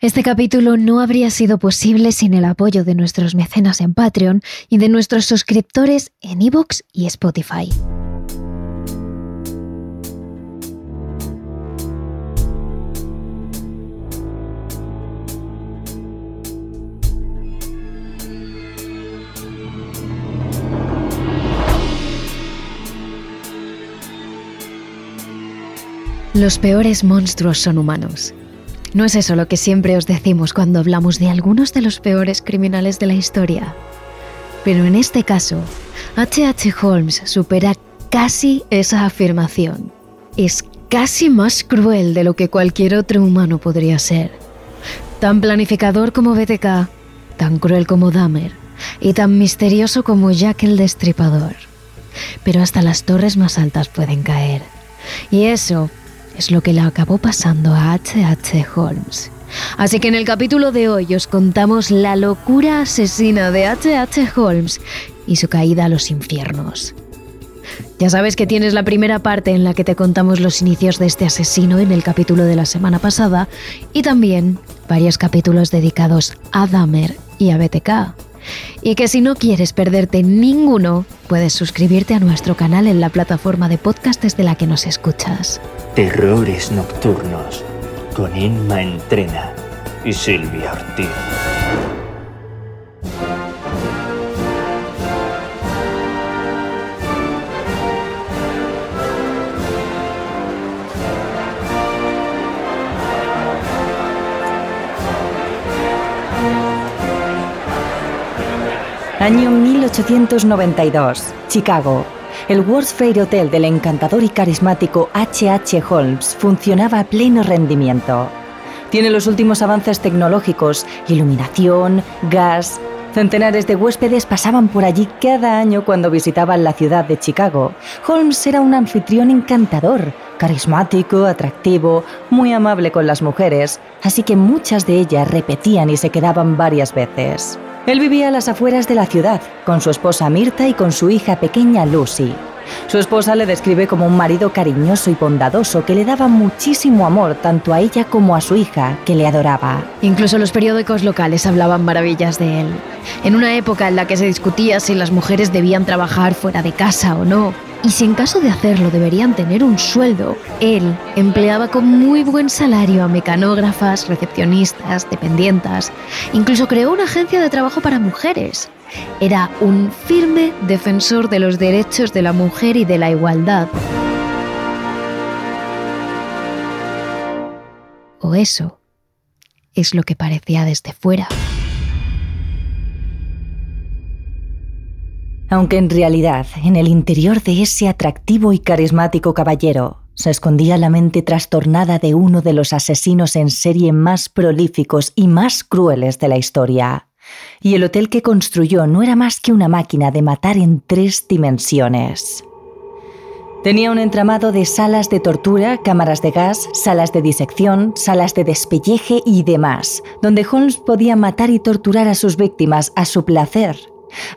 Este capítulo no habría sido posible sin el apoyo de nuestros mecenas en Patreon y de nuestros suscriptores en iVoox y Spotify. Los peores monstruos son humanos. No es eso lo que siempre os decimos cuando hablamos de algunos de los peores criminales de la historia. Pero en este caso, H.H. Holmes supera casi esa afirmación. Es casi más cruel de lo que cualquier otro humano podría ser. Tan planificador como BTK, tan cruel como Dahmer y tan misterioso como Jack el Destripador. Pero hasta las torres más altas pueden caer. Y eso es lo que le acabó pasando a H.H. Holmes. Así que en el capítulo de hoy os contamos la locura asesina de H.H. Holmes y su caída a los infiernos. Ya sabes que tienes la primera parte en la que te contamos los inicios de este asesino en el capítulo de la semana pasada y también varios capítulos dedicados a Dahmer y a BTK. Y que si no quieres perderte ninguno, puedes suscribirte a nuestro canal en la plataforma de podcast desde la que nos escuchas. Terrores Nocturnos con Inma Entrena y Silvia Ortiz. Año 1892, Chicago. El World's Fair Hotel del encantador y carismático H.H. Holmes funcionaba a pleno rendimiento. Tiene los últimos avances tecnológicos, iluminación, gas. Centenares de huéspedes pasaban por allí cada año cuando visitaban la ciudad de Chicago. Holmes era un anfitrión encantador, carismático, atractivo, muy amable con las mujeres, así que muchas de ellas repetían y se quedaban varias veces. Él vivía a las afueras de la ciudad, con su esposa Mirta y con su hija pequeña Lucy. Su esposa le describe como un marido cariñoso y bondadoso que le daba muchísimo amor tanto a ella como a su hija, que le adoraba. Incluso los periódicos locales hablaban maravillas de él. En una época en la que se discutía si las mujeres debían trabajar fuera de casa o no, y si en caso de hacerlo deberían tener un sueldo, él empleaba con muy buen salario a mecanógrafas, recepcionistas, dependientas. Incluso creó una agencia de trabajo para mujeres. Era un firme defensor de los derechos de la mujer y de la igualdad. O eso es lo que parecía desde fuera. aunque en realidad en el interior de ese atractivo y carismático caballero se escondía la mente trastornada de uno de los asesinos en serie más prolíficos y más crueles de la historia. Y el hotel que construyó no era más que una máquina de matar en tres dimensiones. Tenía un entramado de salas de tortura, cámaras de gas, salas de disección, salas de despelleje y demás, donde Holmes podía matar y torturar a sus víctimas a su placer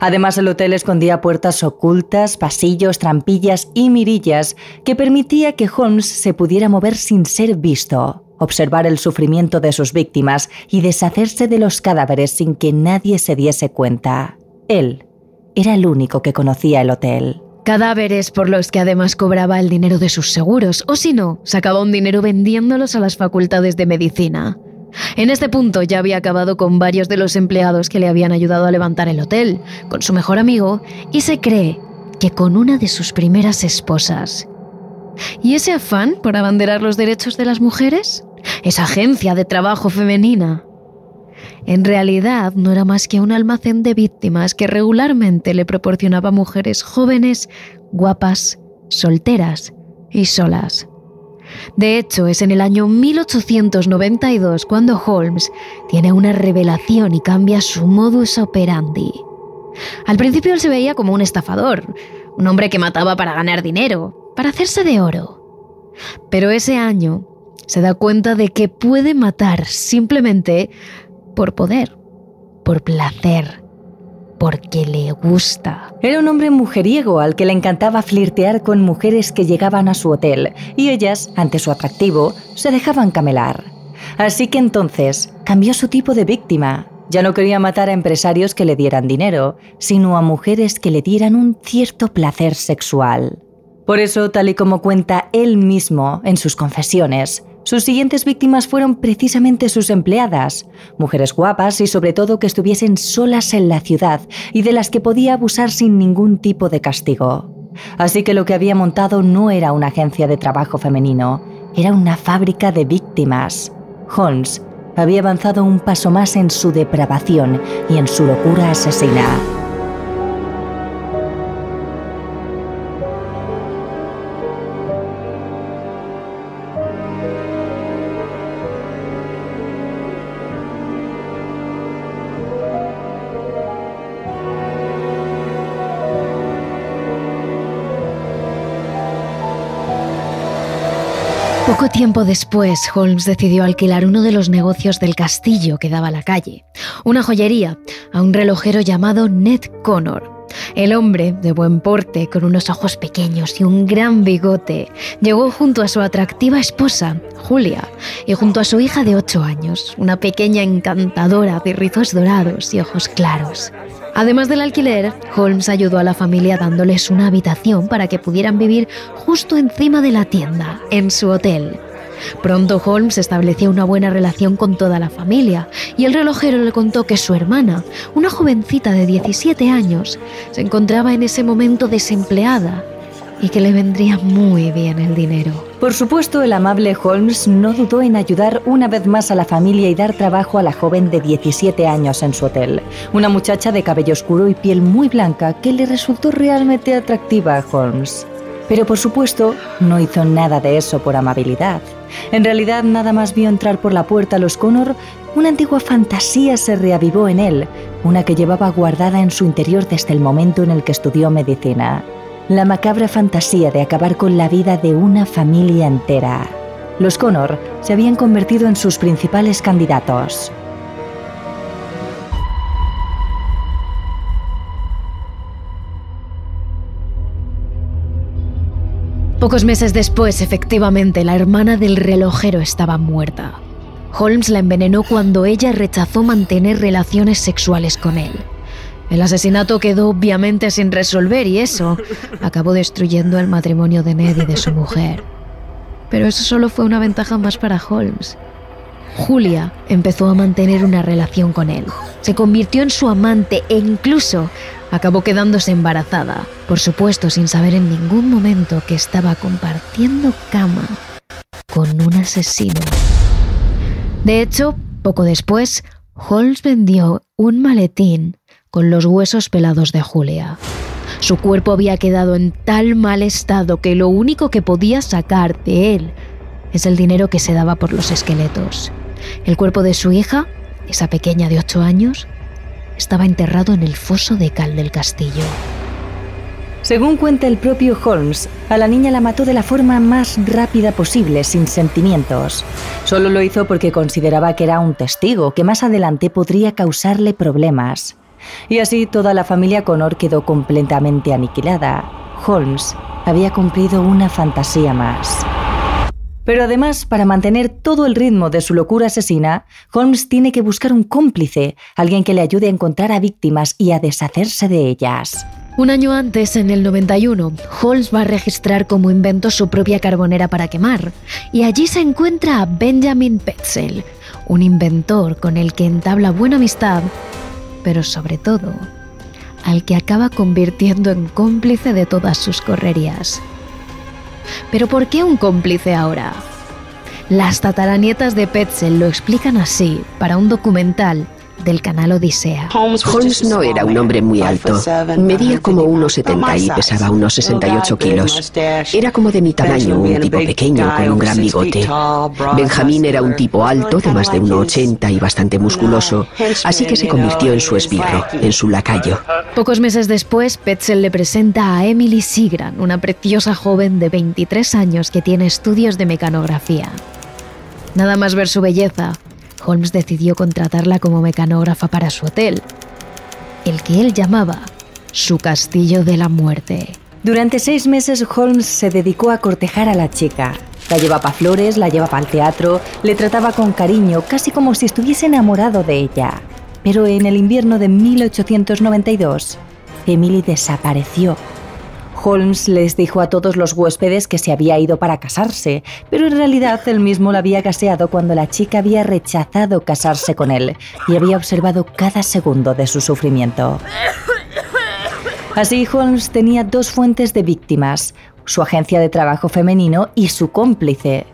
Además, el hotel escondía puertas ocultas, pasillos, trampillas y mirillas que permitía que Holmes se pudiera mover sin ser visto, observar el sufrimiento de sus víctimas y deshacerse de los cadáveres sin que nadie se diese cuenta. Él era el único que conocía el hotel. Cadáveres por los que además cobraba el dinero de sus seguros, o si no, sacaba un dinero vendiéndolos a las facultades de medicina. En este punto ya había acabado con varios de los empleados que le habían ayudado a levantar el hotel, con su mejor amigo, y se cree que con una de sus primeras esposas. ¿Y ese afán por abanderar los derechos de las mujeres? Esa agencia de trabajo femenina. En realidad no era más que un almacén de víctimas que regularmente le proporcionaba mujeres jóvenes, guapas, solteras y solas. De hecho, es en el año 1892 cuando Holmes tiene una revelación y cambia su modus operandi. Al principio él se veía como un estafador, un hombre que mataba para ganar dinero, para hacerse de oro. Pero ese año se da cuenta de que puede matar simplemente por poder, por placer porque le gusta. Era un hombre mujeriego al que le encantaba flirtear con mujeres que llegaban a su hotel y ellas, ante su atractivo, se dejaban camelar. Así que entonces cambió su tipo de víctima. Ya no quería matar a empresarios que le dieran dinero, sino a mujeres que le dieran un cierto placer sexual. Por eso, tal y como cuenta él mismo en sus confesiones, sus siguientes víctimas fueron precisamente sus empleadas, mujeres guapas y sobre todo que estuviesen solas en la ciudad y de las que podía abusar sin ningún tipo de castigo. Así que lo que había montado no era una agencia de trabajo femenino, era una fábrica de víctimas. Holmes había avanzado un paso más en su depravación y en su locura asesina. Tiempo después, Holmes decidió alquilar uno de los negocios del castillo que daba a la calle, una joyería, a un relojero llamado Ned Connor. El hombre, de buen porte, con unos ojos pequeños y un gran bigote, llegó junto a su atractiva esposa, Julia, y junto a su hija de 8 años, una pequeña encantadora de rizos dorados y ojos claros. Además del alquiler, Holmes ayudó a la familia dándoles una habitación para que pudieran vivir justo encima de la tienda, en su hotel. Pronto Holmes estableció una buena relación con toda la familia y el relojero le contó que su hermana, una jovencita de 17 años, se encontraba en ese momento desempleada y que le vendría muy bien el dinero. Por supuesto, el amable Holmes no dudó en ayudar una vez más a la familia y dar trabajo a la joven de 17 años en su hotel, una muchacha de cabello oscuro y piel muy blanca que le resultó realmente atractiva a Holmes. Pero por supuesto, no hizo nada de eso por amabilidad. En realidad, nada más vio entrar por la puerta a los Connor, una antigua fantasía se reavivó en él, una que llevaba guardada en su interior desde el momento en el que estudió medicina la macabra fantasía de acabar con la vida de una familia entera. Los Connor se habían convertido en sus principales candidatos. Pocos meses después, efectivamente, la hermana del relojero estaba muerta. Holmes la envenenó cuando ella rechazó mantener relaciones sexuales con él. El asesinato quedó obviamente sin resolver y eso acabó destruyendo el matrimonio de Ned y de su mujer. Pero eso solo fue una ventaja más para Holmes. Julia empezó a mantener una relación con él. Se convirtió en su amante e incluso acabó quedándose embarazada. Por supuesto, sin saber en ningún momento que estaba compartiendo cama con un asesino. De hecho, poco después, Holmes vendió un maletín con los huesos pelados de Julia. Su cuerpo había quedado en tal mal estado que lo único que podía sacar de él es el dinero que se daba por los esqueletos. El cuerpo de su hija, esa pequeña de ocho años, estaba enterrado en el foso de cal del castillo. Según cuenta el propio Holmes, a la niña la mató de la forma más rápida posible, sin sentimientos. Solo lo hizo porque consideraba que era un testigo que más adelante podría causarle problemas. Y así toda la familia Connor quedó completamente aniquilada. Holmes había cumplido una fantasía más. Pero además, para mantener todo el ritmo de su locura asesina, Holmes tiene que buscar un cómplice, alguien que le ayude a encontrar a víctimas y a deshacerse de ellas. Un año antes, en el 91, Holmes va a registrar como invento su propia carbonera para quemar, y allí se encuentra a Benjamin Petzel, un inventor con el que entabla buena amistad pero sobre todo al que acaba convirtiendo en cómplice de todas sus correrías. Pero ¿por qué un cómplice ahora? Las tataranietas de Petzel lo explican así para un documental del canal Odisea. Holmes no era un hombre muy alto. Medía como unos 70 y pesaba unos 68 kilos. Era como de mi tamaño, un tipo pequeño con un gran bigote. Benjamín era un tipo alto, de más de 1,80 y bastante musculoso, así que se convirtió en su esbirro, en su lacayo. Pocos meses después, Petzel le presenta a Emily Sigran, una preciosa joven de 23 años que tiene estudios de mecanografía. Nada más ver su belleza, Holmes decidió contratarla como mecanógrafa para su hotel, el que él llamaba su castillo de la muerte. Durante seis meses Holmes se dedicó a cortejar a la chica. La llevaba a flores, la llevaba al teatro, le trataba con cariño, casi como si estuviese enamorado de ella. Pero en el invierno de 1892, Emily desapareció. Holmes les dijo a todos los huéspedes que se había ido para casarse, pero en realidad él mismo la había gaseado cuando la chica había rechazado casarse con él y había observado cada segundo de su sufrimiento. Así Holmes tenía dos fuentes de víctimas, su agencia de trabajo femenino y su cómplice.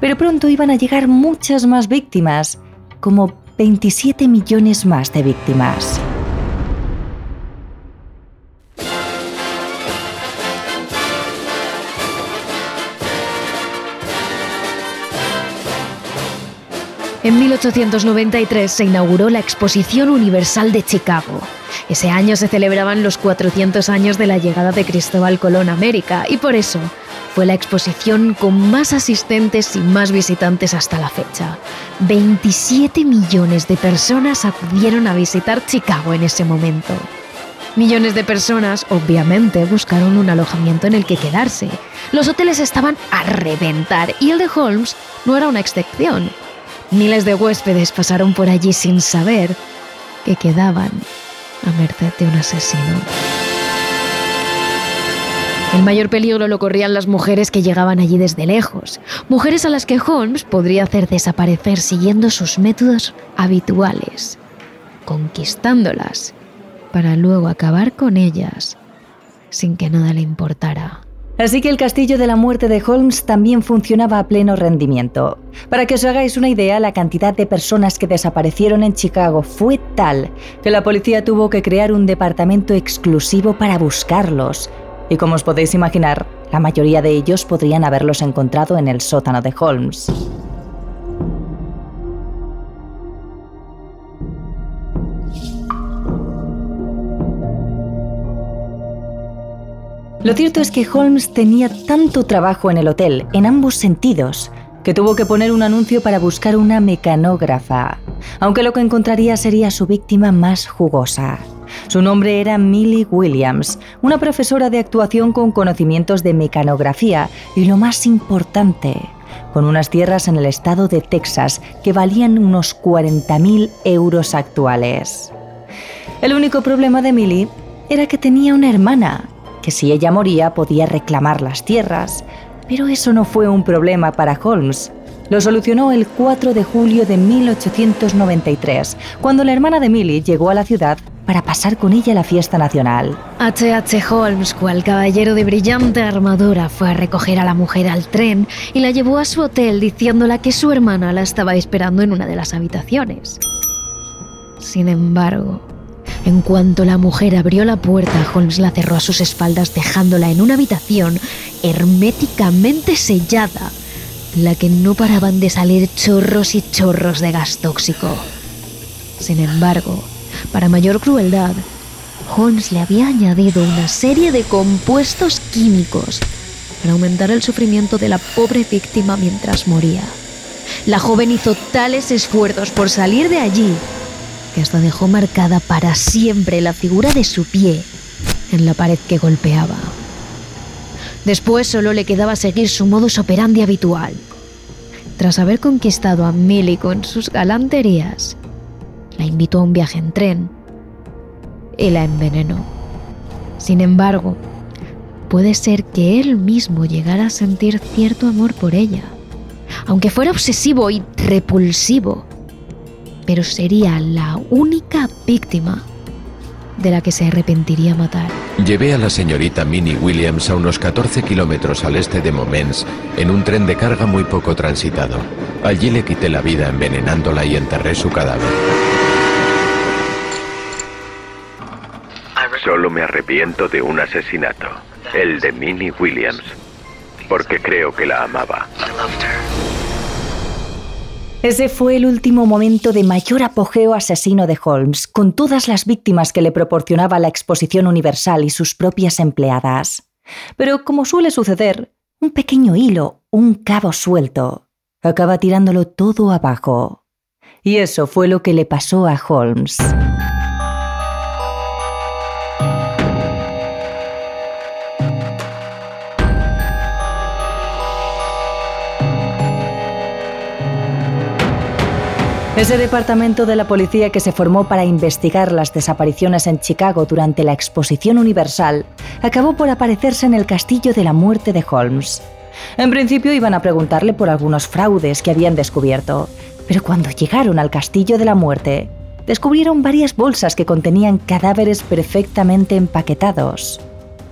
Pero pronto iban a llegar muchas más víctimas, como 27 millones más de víctimas. En 1893 se inauguró la Exposición Universal de Chicago. Ese año se celebraban los 400 años de la llegada de Cristóbal Colón a América y por eso fue la exposición con más asistentes y más visitantes hasta la fecha. 27 millones de personas acudieron a visitar Chicago en ese momento. Millones de personas, obviamente, buscaron un alojamiento en el que quedarse. Los hoteles estaban a reventar y el de Holmes no era una excepción. Miles de huéspedes pasaron por allí sin saber que quedaban a merced de un asesino. El mayor peligro lo corrían las mujeres que llegaban allí desde lejos, mujeres a las que Holmes podría hacer desaparecer siguiendo sus métodos habituales, conquistándolas para luego acabar con ellas sin que nada le importara. Así que el castillo de la muerte de Holmes también funcionaba a pleno rendimiento. Para que os hagáis una idea, la cantidad de personas que desaparecieron en Chicago fue tal que la policía tuvo que crear un departamento exclusivo para buscarlos. Y como os podéis imaginar, la mayoría de ellos podrían haberlos encontrado en el sótano de Holmes. Lo cierto es que Holmes tenía tanto trabajo en el hotel, en ambos sentidos, que tuvo que poner un anuncio para buscar una mecanógrafa, aunque lo que encontraría sería su víctima más jugosa. Su nombre era Millie Williams, una profesora de actuación con conocimientos de mecanografía y lo más importante, con unas tierras en el estado de Texas que valían unos 40.000 euros actuales. El único problema de Millie era que tenía una hermana que si ella moría podía reclamar las tierras, pero eso no fue un problema para Holmes. Lo solucionó el 4 de julio de 1893, cuando la hermana de Millie llegó a la ciudad para pasar con ella la fiesta nacional. H.H. H. Holmes, cual caballero de brillante armadura, fue a recoger a la mujer al tren y la llevó a su hotel diciéndola que su hermana la estaba esperando en una de las habitaciones. Sin embargo, en cuanto la mujer abrió la puerta, Holmes la cerró a sus espaldas dejándola en una habitación herméticamente sellada, la que no paraban de salir chorros y chorros de gas tóxico. Sin embargo, para mayor crueldad, Holmes le había añadido una serie de compuestos químicos para aumentar el sufrimiento de la pobre víctima mientras moría. La joven hizo tales esfuerzos por salir de allí que hasta dejó marcada para siempre la figura de su pie en la pared que golpeaba. Después solo le quedaba seguir su modus operandi habitual. Tras haber conquistado a Millie con sus galanterías, la invitó a un viaje en tren y la envenenó. Sin embargo, puede ser que él mismo llegara a sentir cierto amor por ella, aunque fuera obsesivo y repulsivo pero sería la única víctima de la que se arrepentiría matar. Llevé a la señorita Minnie Williams a unos 14 kilómetros al este de Moments en un tren de carga muy poco transitado. Allí le quité la vida envenenándola y enterré su cadáver. Solo me arrepiento de un asesinato, el de Minnie Williams, porque creo que la amaba. Ese fue el último momento de mayor apogeo asesino de Holmes, con todas las víctimas que le proporcionaba la Exposición Universal y sus propias empleadas. Pero como suele suceder, un pequeño hilo, un cabo suelto, acaba tirándolo todo abajo. Y eso fue lo que le pasó a Holmes. Ese departamento de la policía que se formó para investigar las desapariciones en Chicago durante la Exposición Universal acabó por aparecerse en el castillo de la muerte de Holmes. En principio iban a preguntarle por algunos fraudes que habían descubierto, pero cuando llegaron al castillo de la muerte, descubrieron varias bolsas que contenían cadáveres perfectamente empaquetados.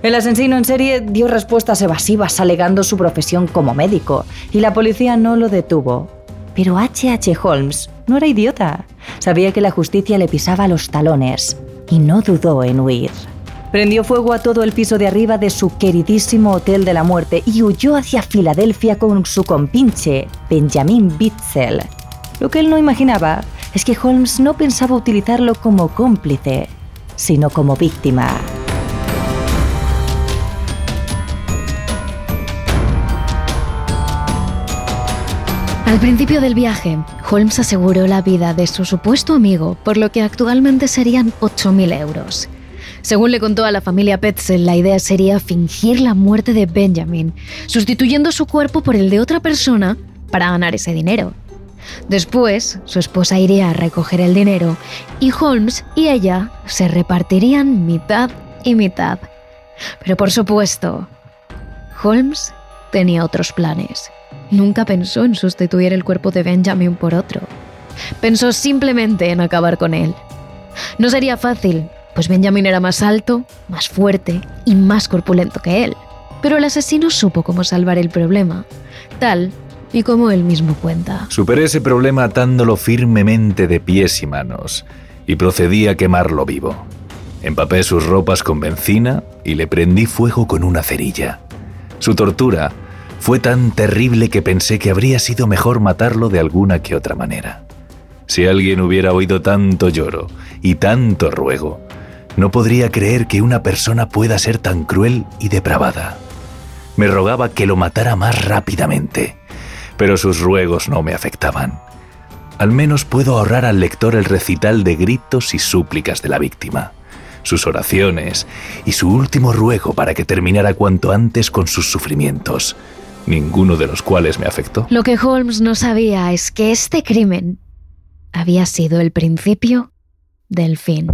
El asesino en serie dio respuestas evasivas alegando su profesión como médico, y la policía no lo detuvo. Pero H.H. H. Holmes no era idiota. Sabía que la justicia le pisaba los talones y no dudó en huir. Prendió fuego a todo el piso de arriba de su queridísimo Hotel de la Muerte y huyó hacia Filadelfia con su compinche, Benjamin Bitzel. Lo que él no imaginaba es que Holmes no pensaba utilizarlo como cómplice, sino como víctima. Al principio del viaje, Holmes aseguró la vida de su supuesto amigo, por lo que actualmente serían 8.000 euros. Según le contó a la familia Petzel, la idea sería fingir la muerte de Benjamin, sustituyendo su cuerpo por el de otra persona para ganar ese dinero. Después, su esposa iría a recoger el dinero y Holmes y ella se repartirían mitad y mitad. Pero por supuesto, Holmes tenía otros planes. Nunca pensó en sustituir el cuerpo de Benjamin por otro. Pensó simplemente en acabar con él. No sería fácil, pues Benjamin era más alto, más fuerte y más corpulento que él. Pero el asesino supo cómo salvar el problema, tal y como él mismo cuenta. Superé ese problema atándolo firmemente de pies y manos y procedí a quemarlo vivo. Empapé sus ropas con benzina y le prendí fuego con una cerilla. Su tortura fue tan terrible que pensé que habría sido mejor matarlo de alguna que otra manera. Si alguien hubiera oído tanto lloro y tanto ruego, no podría creer que una persona pueda ser tan cruel y depravada. Me rogaba que lo matara más rápidamente, pero sus ruegos no me afectaban. Al menos puedo ahorrar al lector el recital de gritos y súplicas de la víctima, sus oraciones y su último ruego para que terminara cuanto antes con sus sufrimientos, ninguno de los cuales me afectó. Lo que Holmes no sabía es que este crimen había sido el principio del fin.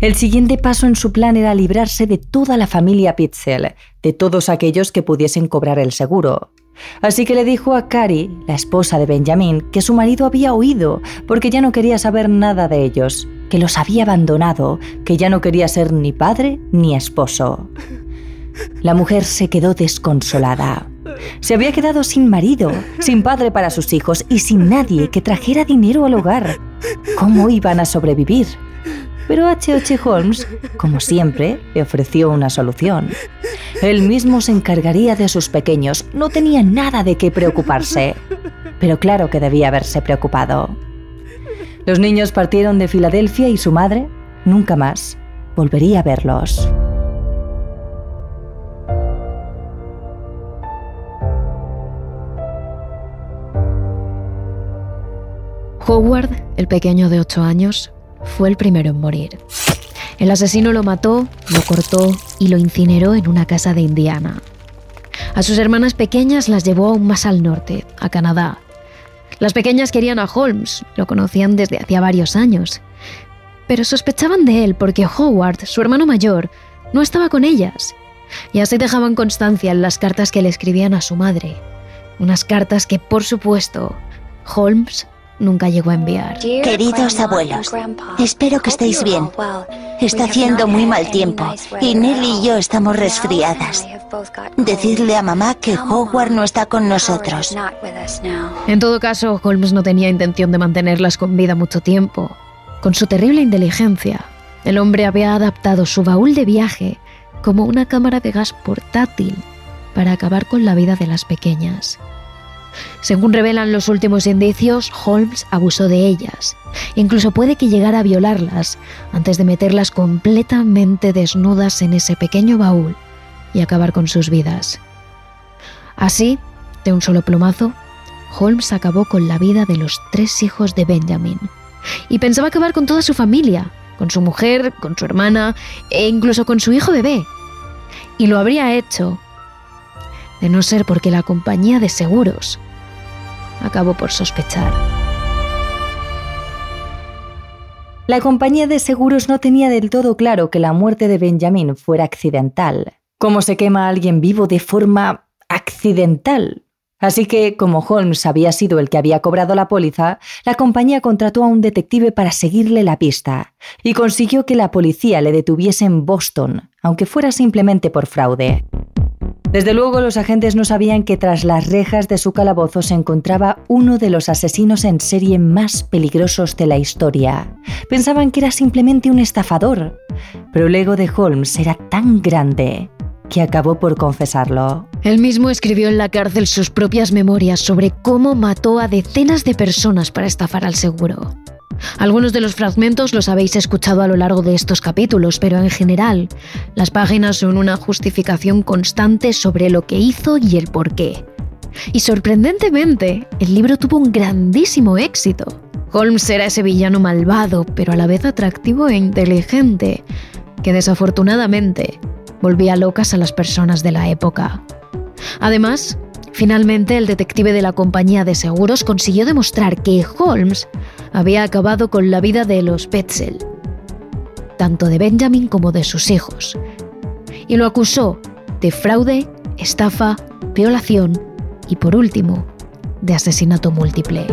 El siguiente paso en su plan era librarse de toda la familia Pitzel, de todos aquellos que pudiesen cobrar el seguro. Así que le dijo a Carrie, la esposa de Benjamin, que su marido había huido porque ya no quería saber nada de ellos, que los había abandonado, que ya no quería ser ni padre ni esposo. La mujer se quedó desconsolada. Se había quedado sin marido, sin padre para sus hijos y sin nadie que trajera dinero al hogar. ¿Cómo iban a sobrevivir? Pero H.H. Holmes, como siempre, le ofreció una solución. Él mismo se encargaría de sus pequeños, no tenía nada de qué preocuparse. Pero claro que debía haberse preocupado. Los niños partieron de Filadelfia y su madre nunca más volvería a verlos. Howard, el pequeño de 8 años, fue el primero en morir. El asesino lo mató, lo cortó y lo incineró en una casa de Indiana. A sus hermanas pequeñas las llevó aún más al norte, a Canadá. Las pequeñas querían a Holmes, lo conocían desde hacía varios años, pero sospechaban de él porque Howard, su hermano mayor, no estaba con ellas. Y así dejaban constancia en las cartas que le escribían a su madre. Unas cartas que, por supuesto, Holmes nunca llegó a enviar. Queridos abuelos, espero que estéis bien. Está haciendo muy mal tiempo y Nelly y yo estamos resfriadas. Decidle a mamá que Howard no está con nosotros. En todo caso, Holmes no tenía intención de mantenerlas con vida mucho tiempo. Con su terrible inteligencia, el hombre había adaptado su baúl de viaje como una cámara de gas portátil para acabar con la vida de las pequeñas. Según revelan los últimos indicios, Holmes abusó de ellas. Incluso puede que llegara a violarlas antes de meterlas completamente desnudas en ese pequeño baúl y acabar con sus vidas. Así, de un solo plumazo, Holmes acabó con la vida de los tres hijos de Benjamin y pensaba acabar con toda su familia, con su mujer, con su hermana e incluso con su hijo bebé. Y lo habría hecho de no ser porque la compañía de seguros acabó por sospechar. La compañía de seguros no tenía del todo claro que la muerte de Benjamin fuera accidental. ¿Cómo se quema a alguien vivo de forma accidental? Así que, como Holmes había sido el que había cobrado la póliza, la compañía contrató a un detective para seguirle la pista y consiguió que la policía le detuviese en Boston, aunque fuera simplemente por fraude. Desde luego los agentes no sabían que tras las rejas de su calabozo se encontraba uno de los asesinos en serie más peligrosos de la historia. Pensaban que era simplemente un estafador, pero el ego de Holmes era tan grande que acabó por confesarlo. Él mismo escribió en la cárcel sus propias memorias sobre cómo mató a decenas de personas para estafar al seguro. Algunos de los fragmentos los habéis escuchado a lo largo de estos capítulos, pero en general, las páginas son una justificación constante sobre lo que hizo y el por qué. Y sorprendentemente, el libro tuvo un grandísimo éxito. Holmes era ese villano malvado, pero a la vez atractivo e inteligente, que desafortunadamente volvía locas a las personas de la época. Además, finalmente el detective de la compañía de seguros consiguió demostrar que Holmes había acabado con la vida de los Petzel, tanto de Benjamin como de sus hijos, y lo acusó de fraude, estafa, violación y, por último, de asesinato múltiple.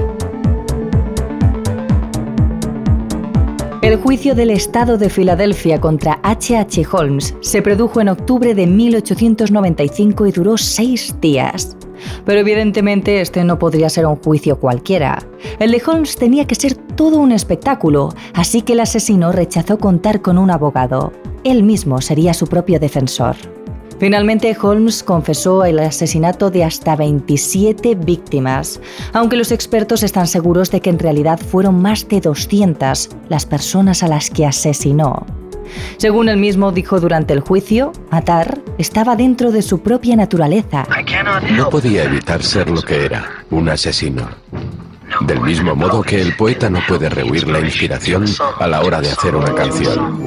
El juicio del Estado de Filadelfia contra H. H. Holmes se produjo en octubre de 1895 y duró seis días. Pero evidentemente este no podría ser un juicio cualquiera. El de Holmes tenía que ser todo un espectáculo, así que el asesino rechazó contar con un abogado. Él mismo sería su propio defensor. Finalmente, Holmes confesó el asesinato de hasta 27 víctimas, aunque los expertos están seguros de que en realidad fueron más de 200 las personas a las que asesinó. Según él mismo dijo durante el juicio, matar estaba dentro de su propia naturaleza. No podía evitar ser lo que era, un asesino. Del mismo modo que el poeta no puede rehuir la inspiración a la hora de hacer una canción.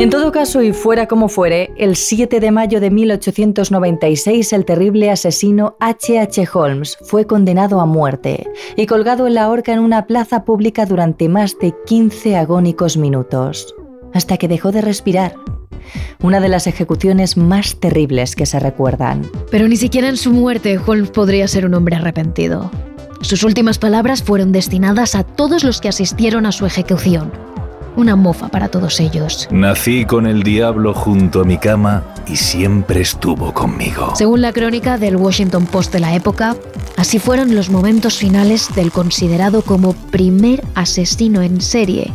En todo caso, y fuera como fuere, el 7 de mayo de 1896 el terrible asesino H. H. Holmes fue condenado a muerte y colgado en la horca en una plaza pública durante más de 15 agónicos minutos, hasta que dejó de respirar. Una de las ejecuciones más terribles que se recuerdan. Pero ni siquiera en su muerte Holmes podría ser un hombre arrepentido. Sus últimas palabras fueron destinadas a todos los que asistieron a su ejecución una mofa para todos ellos. Nací con el diablo junto a mi cama y siempre estuvo conmigo. Según la crónica del Washington Post de la época, así fueron los momentos finales del considerado como primer asesino en serie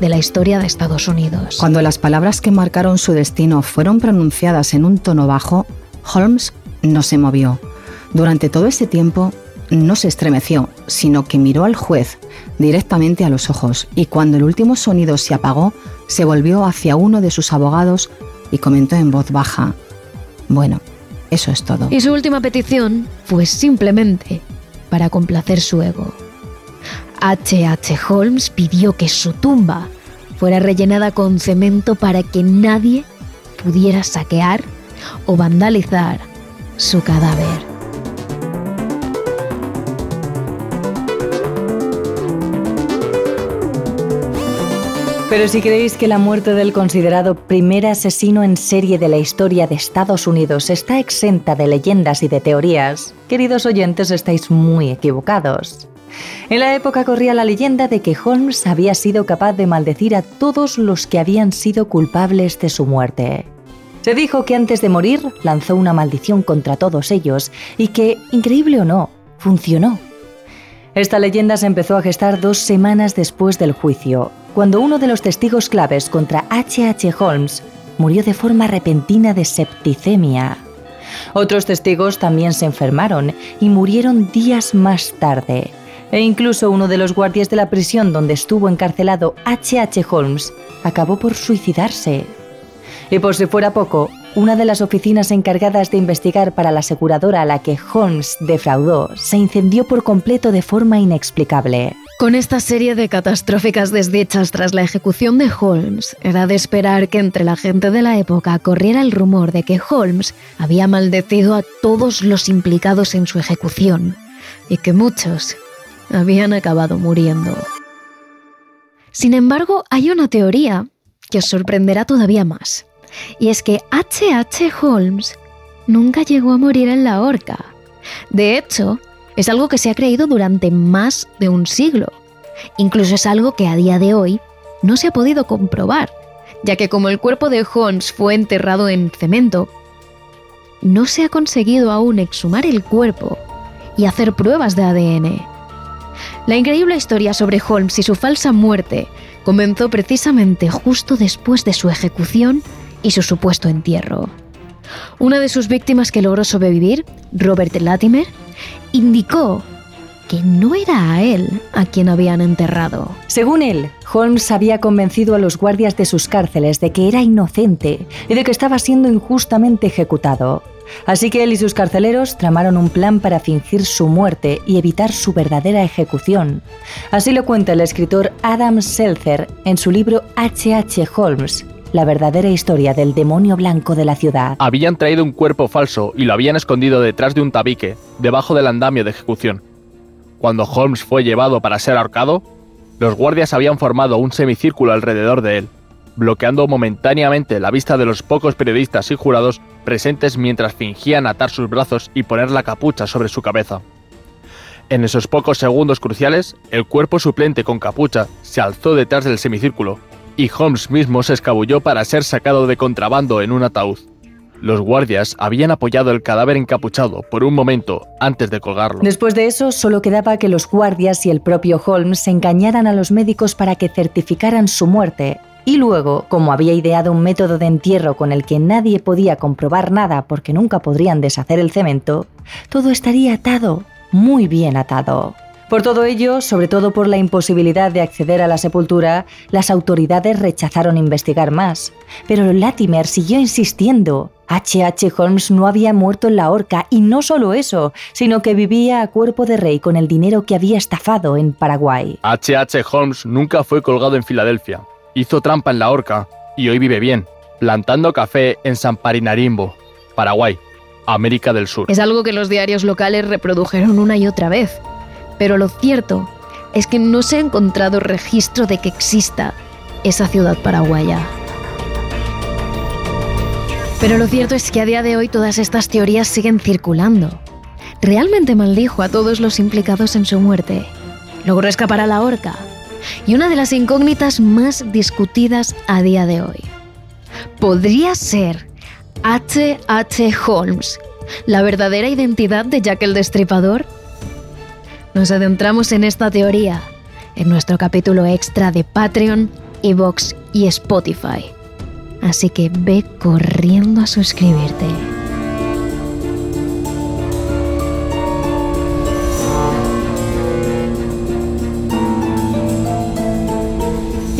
de la historia de Estados Unidos. Cuando las palabras que marcaron su destino fueron pronunciadas en un tono bajo, Holmes no se movió. Durante todo ese tiempo no se estremeció, sino que miró al juez directamente a los ojos y cuando el último sonido se apagó, se volvió hacia uno de sus abogados y comentó en voz baja, bueno, eso es todo. Y su última petición fue simplemente para complacer su ego. H. H. Holmes pidió que su tumba fuera rellenada con cemento para que nadie pudiera saquear o vandalizar su cadáver. Pero si creéis que la muerte del considerado primer asesino en serie de la historia de Estados Unidos está exenta de leyendas y de teorías, queridos oyentes, estáis muy equivocados. En la época corría la leyenda de que Holmes había sido capaz de maldecir a todos los que habían sido culpables de su muerte. Se dijo que antes de morir lanzó una maldición contra todos ellos y que, increíble o no, funcionó. Esta leyenda se empezó a gestar dos semanas después del juicio, cuando uno de los testigos claves contra H. H. Holmes murió de forma repentina de septicemia. Otros testigos también se enfermaron y murieron días más tarde. E incluso uno de los guardias de la prisión donde estuvo encarcelado H. H. Holmes acabó por suicidarse. Y por si fuera poco, una de las oficinas encargadas de investigar para la aseguradora a la que Holmes defraudó se incendió por completo de forma inexplicable. Con esta serie de catastróficas desdichas tras la ejecución de Holmes, era de esperar que entre la gente de la época corriera el rumor de que Holmes había maldecido a todos los implicados en su ejecución y que muchos habían acabado muriendo. Sin embargo, hay una teoría que os sorprenderá todavía más. Y es que H.H. H. Holmes nunca llegó a morir en la horca. De hecho, es algo que se ha creído durante más de un siglo. Incluso es algo que a día de hoy no se ha podido comprobar, ya que como el cuerpo de Holmes fue enterrado en cemento, no se ha conseguido aún exhumar el cuerpo y hacer pruebas de ADN. La increíble historia sobre Holmes y su falsa muerte comenzó precisamente justo después de su ejecución y su supuesto entierro. Una de sus víctimas que logró sobrevivir, Robert Latimer, indicó que no era a él a quien habían enterrado. Según él, Holmes había convencido a los guardias de sus cárceles de que era inocente y de que estaba siendo injustamente ejecutado. Así que él y sus carceleros tramaron un plan para fingir su muerte y evitar su verdadera ejecución. Así lo cuenta el escritor Adam Seltzer en su libro H.H. H. Holmes, la verdadera historia del demonio blanco de la ciudad. Habían traído un cuerpo falso y lo habían escondido detrás de un tabique, debajo del andamio de ejecución. Cuando Holmes fue llevado para ser ahorcado, los guardias habían formado un semicírculo alrededor de él, bloqueando momentáneamente la vista de los pocos periodistas y jurados presentes mientras fingían atar sus brazos y poner la capucha sobre su cabeza. En esos pocos segundos cruciales, el cuerpo suplente con capucha se alzó detrás del semicírculo, y Holmes mismo se escabulló para ser sacado de contrabando en un ataúd. Los guardias habían apoyado el cadáver encapuchado por un momento antes de colgarlo. Después de eso, solo quedaba que los guardias y el propio Holmes engañaran a los médicos para que certificaran su muerte. Y luego, como había ideado un método de entierro con el que nadie podía comprobar nada porque nunca podrían deshacer el cemento, todo estaría atado, muy bien atado. Por todo ello, sobre todo por la imposibilidad de acceder a la sepultura, las autoridades rechazaron investigar más. Pero Latimer siguió insistiendo. H.H. H. Holmes no había muerto en la horca y no solo eso, sino que vivía a cuerpo de rey con el dinero que había estafado en Paraguay. H.H. H. Holmes nunca fue colgado en Filadelfia. Hizo trampa en la horca y hoy vive bien, plantando café en San Parinarimbo, Paraguay, América del Sur. Es algo que los diarios locales reprodujeron una y otra vez pero lo cierto es que no se ha encontrado registro de que exista esa ciudad paraguaya. Pero lo cierto es que a día de hoy todas estas teorías siguen circulando. ¿Realmente maldijo a todos los implicados en su muerte? ¿Logró escapar a la horca? Y una de las incógnitas más discutidas a día de hoy. ¿Podría ser H.H. H. Holmes la verdadera identidad de Jack el Destripador? Nos adentramos en esta teoría en nuestro capítulo extra de Patreon, Evox y Spotify. Así que ve corriendo a suscribirte.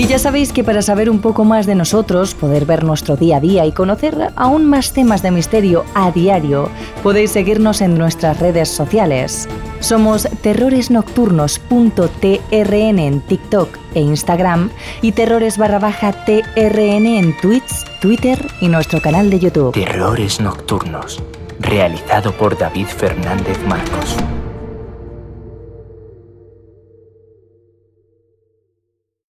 Y ya sabéis que para saber un poco más de nosotros, poder ver nuestro día a día y conocer aún más temas de misterio a diario, podéis seguirnos en nuestras redes sociales. Somos terroresnocturnos.trn en TikTok e Instagram y terrores barra baja TRN en Twitch, Twitter y nuestro canal de YouTube. Terrores Nocturnos, realizado por David Fernández Marcos.